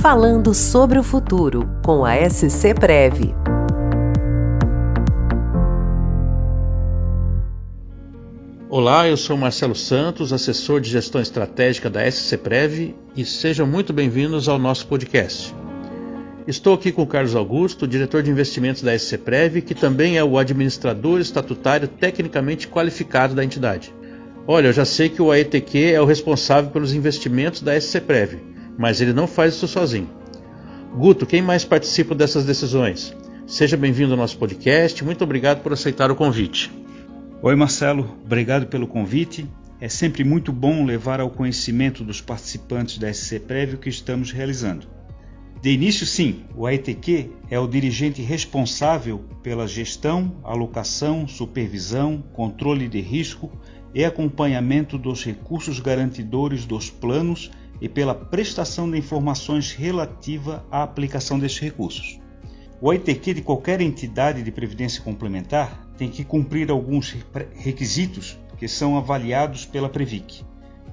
Falando sobre o futuro com a SC Prev. Olá, eu sou Marcelo Santos, assessor de gestão estratégica da SC Prev e sejam muito bem-vindos ao nosso podcast. Estou aqui com o Carlos Augusto, diretor de investimentos da SC Prev, que também é o administrador estatutário tecnicamente qualificado da entidade. Olha, eu já sei que o AETQ é o responsável pelos investimentos da SC Prev, mas ele não faz isso sozinho. Guto, quem mais participa dessas decisões? Seja bem-vindo ao nosso podcast. Muito obrigado por aceitar o convite. Oi, Marcelo. Obrigado pelo convite. É sempre muito bom levar ao conhecimento dos participantes da SC Prévio que estamos realizando. De início, sim, o AETQ é o dirigente responsável pela gestão, alocação, supervisão, controle de risco e acompanhamento dos recursos garantidores dos planos e pela prestação de informações relativa à aplicação destes recursos. O ITQ de qualquer entidade de previdência complementar tem que cumprir alguns requisitos que são avaliados pela Previc.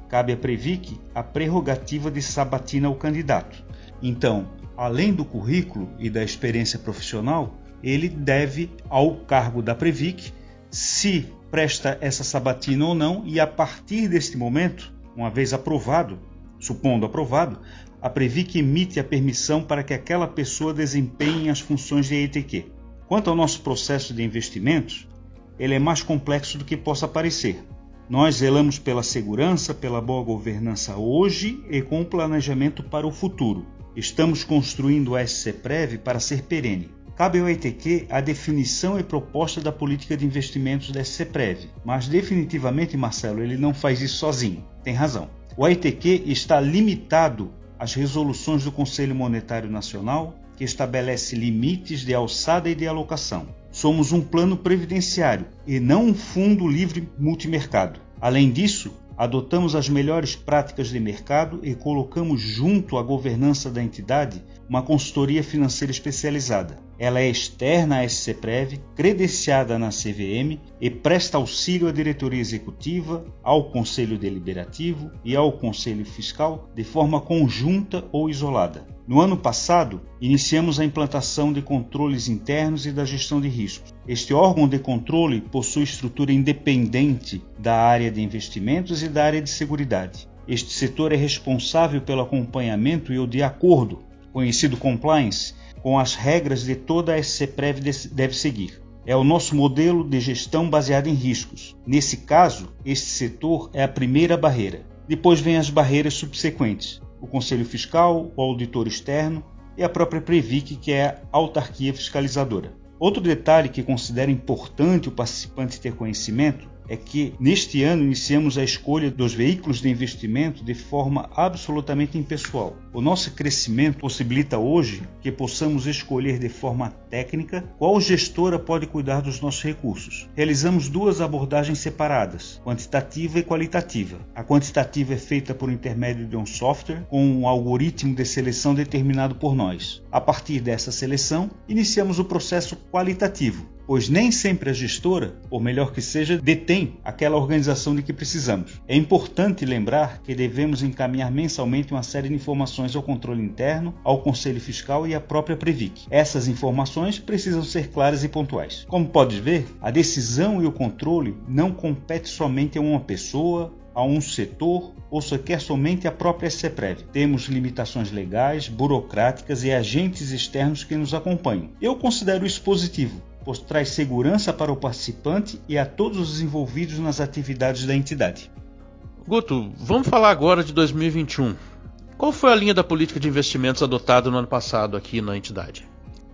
Cabe à Previc a prerrogativa de sabatina ao candidato. Então, além do currículo e da experiência profissional, ele deve ao cargo da Previc se presta essa sabatina ou não, e a partir deste momento, uma vez aprovado, supondo aprovado, a Previc emite a permissão para que aquela pessoa desempenhe as funções de ETQ. Quanto ao nosso processo de investimentos, ele é mais complexo do que possa parecer. Nós zelamos pela segurança, pela boa governança hoje e com o planejamento para o futuro. Estamos construindo o SCPREV para ser perene. Cabe ao ETQ a definição e proposta da política de investimentos da SCPREV, mas definitivamente, Marcelo, ele não faz isso sozinho. Tem razão. O ETQ está limitado às resoluções do Conselho Monetário Nacional, que estabelece limites de alçada e de alocação. Somos um plano previdenciário e não um fundo livre multimercado. Além disso, adotamos as melhores práticas de mercado e colocamos junto à governança da entidade uma consultoria financeira especializada. Ela é externa à SCPREV, credenciada na CVM e presta auxílio à diretoria executiva, ao Conselho Deliberativo e ao Conselho Fiscal de forma conjunta ou isolada. No ano passado, iniciamos a implantação de controles internos e da gestão de riscos. Este órgão de controle possui estrutura independente da área de investimentos e da área de seguridade. Este setor é responsável pelo acompanhamento e o de acordo, conhecido compliance, com as regras de toda a SCPREV deve seguir. É o nosso modelo de gestão baseado em riscos. Nesse caso, este setor é a primeira barreira. Depois vêm as barreiras subsequentes o Conselho Fiscal, o auditor externo e a própria Previc, que é a autarquia fiscalizadora. Outro detalhe que considero importante o participante ter conhecimento é que neste ano iniciamos a escolha dos veículos de investimento de forma absolutamente impessoal. O nosso crescimento possibilita hoje que possamos escolher de forma técnica qual gestora pode cuidar dos nossos recursos. Realizamos duas abordagens separadas, quantitativa e qualitativa. A quantitativa é feita por intermédio de um software com um algoritmo de seleção determinado por nós. A partir dessa seleção, iniciamos o processo qualitativo, pois nem sempre a gestora, ou melhor que seja, detém aquela organização de que precisamos. É importante lembrar que devemos encaminhar mensalmente uma série de informações ao controle interno, ao Conselho Fiscal e à própria Previc. Essas informações precisam ser claras e pontuais. Como podes ver, a decisão e o controle não compete somente a uma pessoa, a um setor ou sequer somente à própria CEPREV. Temos limitações legais, burocráticas e agentes externos que nos acompanham. Eu considero isso positivo, pois traz segurança para o participante e a todos os envolvidos nas atividades da entidade. Guto, vamos falar agora de 2021. Qual foi a linha da política de investimentos adotada no ano passado aqui na entidade?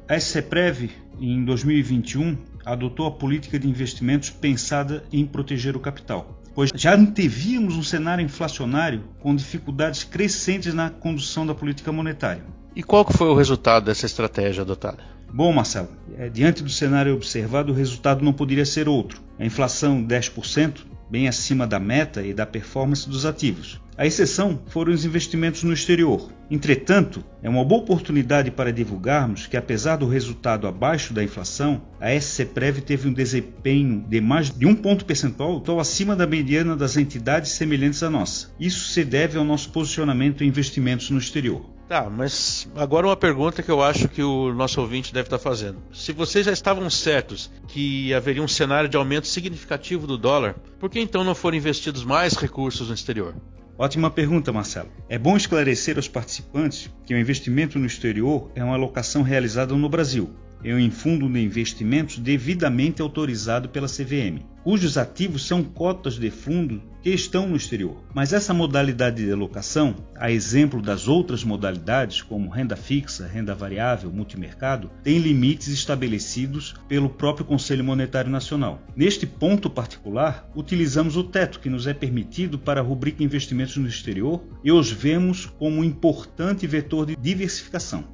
A SCPREV, em 2021, adotou a política de investimentos pensada em proteger o capital, pois já antevíamos um cenário inflacionário com dificuldades crescentes na condução da política monetária. E qual foi o resultado dessa estratégia adotada? Bom, Marcelo, é, diante do cenário observado, o resultado não poderia ser outro. A inflação 10%, bem acima da meta e da performance dos ativos. A exceção foram os investimentos no exterior. Entretanto, é uma boa oportunidade para divulgarmos que, apesar do resultado abaixo da inflação, a SCPREV teve um desempenho de mais de um ponto percentual tão acima da mediana das entidades semelhantes à nossa. Isso se deve ao nosso posicionamento em investimentos no exterior. Tá, mas agora uma pergunta que eu acho que o nosso ouvinte deve estar fazendo. Se vocês já estavam certos que haveria um cenário de aumento significativo do dólar, por que então não foram investidos mais recursos no exterior? Ótima pergunta, Marcelo. É bom esclarecer aos participantes que o investimento no exterior é uma alocação realizada no Brasil, em fundo de investimentos devidamente autorizado pela CVM, cujos ativos são cotas de fundo que estão no exterior. Mas essa modalidade de alocação, a exemplo das outras modalidades, como renda fixa, renda variável, multimercado, tem limites estabelecidos pelo próprio Conselho Monetário Nacional. Neste ponto particular, utilizamos o teto que nos é permitido para a rubrica investimentos no exterior e os vemos como um importante vetor de diversificação.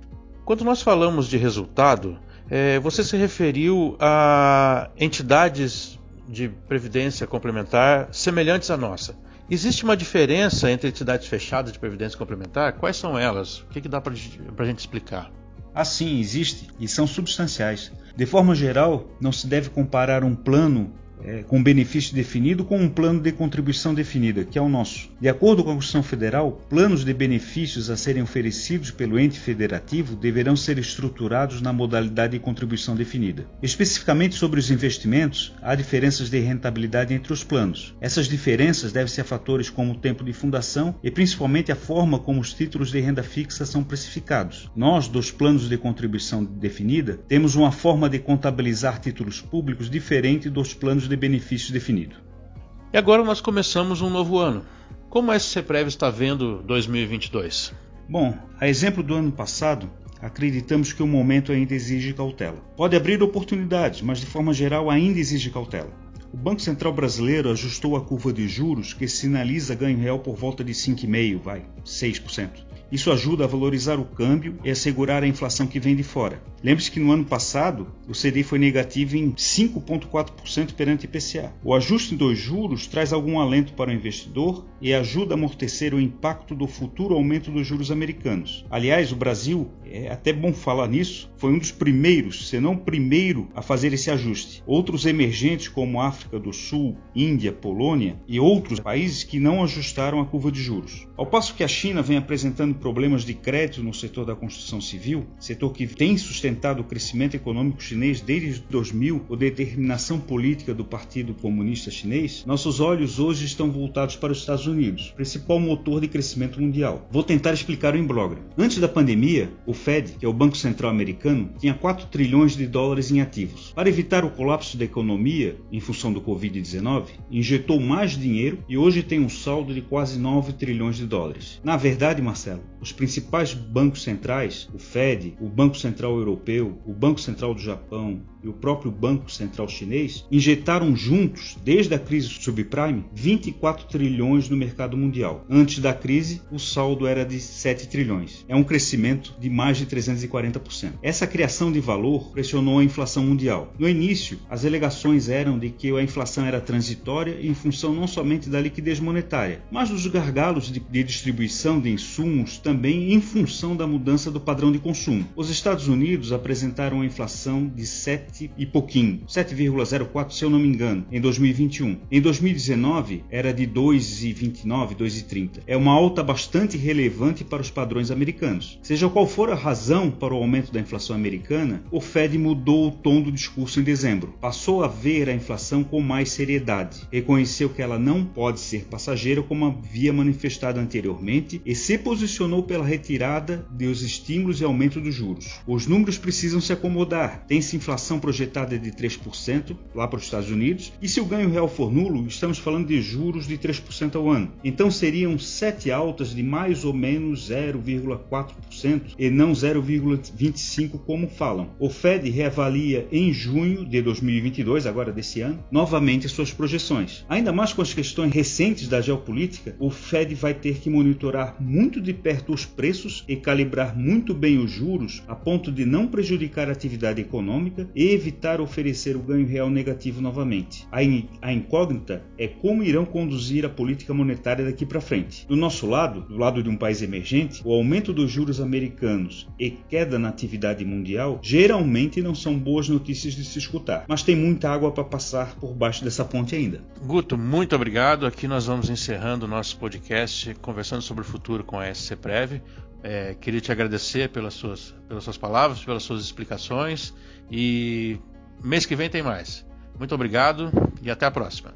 Quando nós falamos de resultado, é, você se referiu a entidades de previdência complementar semelhantes à nossa. Existe uma diferença entre entidades fechadas de previdência complementar? Quais são elas? O que, que dá para a gente explicar? Assim, existe e são substanciais. De forma geral, não se deve comparar um plano é, com benefício definido com um plano de contribuição definida, que é o nosso. De acordo com a Constituição Federal, planos de benefícios a serem oferecidos pelo ente federativo deverão ser estruturados na modalidade de contribuição definida. Especificamente sobre os investimentos, há diferenças de rentabilidade entre os planos. Essas diferenças devem-se a fatores como o tempo de fundação e principalmente a forma como os títulos de renda fixa são precificados. Nós, dos planos de contribuição definida, temos uma forma de contabilizar títulos públicos diferente dos planos de benefício definido. E agora nós começamos um novo ano. Como a SCPrev está vendo 2022? Bom, a exemplo do ano passado, acreditamos que o momento ainda exige cautela. Pode abrir oportunidades, mas de forma geral ainda exige cautela. O Banco Central Brasileiro ajustou a curva de juros que sinaliza ganho real por volta de 5,5, vai, 6%. Isso ajuda a valorizar o câmbio e assegurar a inflação que vem de fora. Lembre-se que no ano passado o CDI foi negativo em 5,4% perante IPCA. O ajuste dos juros traz algum alento para o investidor e ajuda a amortecer o impacto do futuro aumento dos juros americanos. Aliás, o Brasil, é até bom falar nisso, foi um dos primeiros, se não o primeiro, a fazer esse ajuste. Outros emergentes como África do Sul, Índia, Polônia e outros países que não ajustaram a curva de juros. Ao passo que a China vem apresentando problemas de crédito no setor da construção civil, setor que tem sustentado o crescimento econômico chinês desde 2000, ou determinação política do Partido Comunista Chinês, nossos olhos hoje estão voltados para os Estados Unidos, principal motor de crescimento mundial. Vou tentar explicar o imbróglio. Antes da pandemia, o Fed, que é o Banco Central Americano, tinha 4 trilhões de dólares em ativos. Para evitar o colapso da economia em função do Covid-19, injetou mais dinheiro e hoje tem um saldo de quase 9 trilhões de dólares. Na verdade, Marcelo, os principais bancos centrais, o Fed, o Banco Central Europeu, o Banco Central do Japão e o próprio Banco Central Chinês, injetaram juntos, desde a crise subprime, 24 trilhões no mercado mundial. Antes da crise, o saldo era de 7 trilhões. É um crescimento de mais de 340%. Essa criação de valor pressionou a inflação mundial. No início, as alegações eram de que a inflação era transitória em função não somente da liquidez monetária, mas dos gargalos de, de distribuição de insumos também em função da mudança do padrão de consumo. Os Estados Unidos apresentaram uma inflação de 7 e pouquinho, 7,04 se eu não me engano, em 2021. Em 2019 era de 2,29, 2,30. É uma alta bastante relevante para os padrões americanos. Seja qual for a razão para o aumento da inflação americana, o Fed mudou o tom do discurso em dezembro. Passou a ver a inflação com mais seriedade. Reconheceu que ela não pode ser passageira como havia manifestado anteriormente e se posicionou pela retirada dos estímulos e aumento dos juros. Os números precisam se acomodar. Tem-se inflação projetada de 3% lá para os Estados Unidos, e se o ganho real for nulo, estamos falando de juros de 3% ao ano. Então seriam sete altas de mais ou menos 0,4% e não 0,25% como falam. O Fed reavalia em junho de 2022, agora desse ano, novamente suas projeções. Ainda mais com as questões recentes da geopolítica, o Fed vai ter que monitorar muito de perto os preços e calibrar muito bem os juros a ponto de não prejudicar a atividade econômica e evitar oferecer o ganho real negativo novamente. A incógnita é como irão conduzir a política monetária daqui para frente. Do nosso lado, do lado de um país emergente, o aumento dos juros americanos e queda na atividade mundial geralmente não são boas notícias de se escutar, mas tem muita água para passar por baixo dessa ponte ainda. Guto, muito obrigado. Aqui nós vamos encerrando o nosso podcast conversando sobre o futuro com a SCP SCPrev. É, queria te agradecer pelas suas, pelas suas palavras, pelas suas explicações e mês que vem tem mais. Muito obrigado e até a próxima.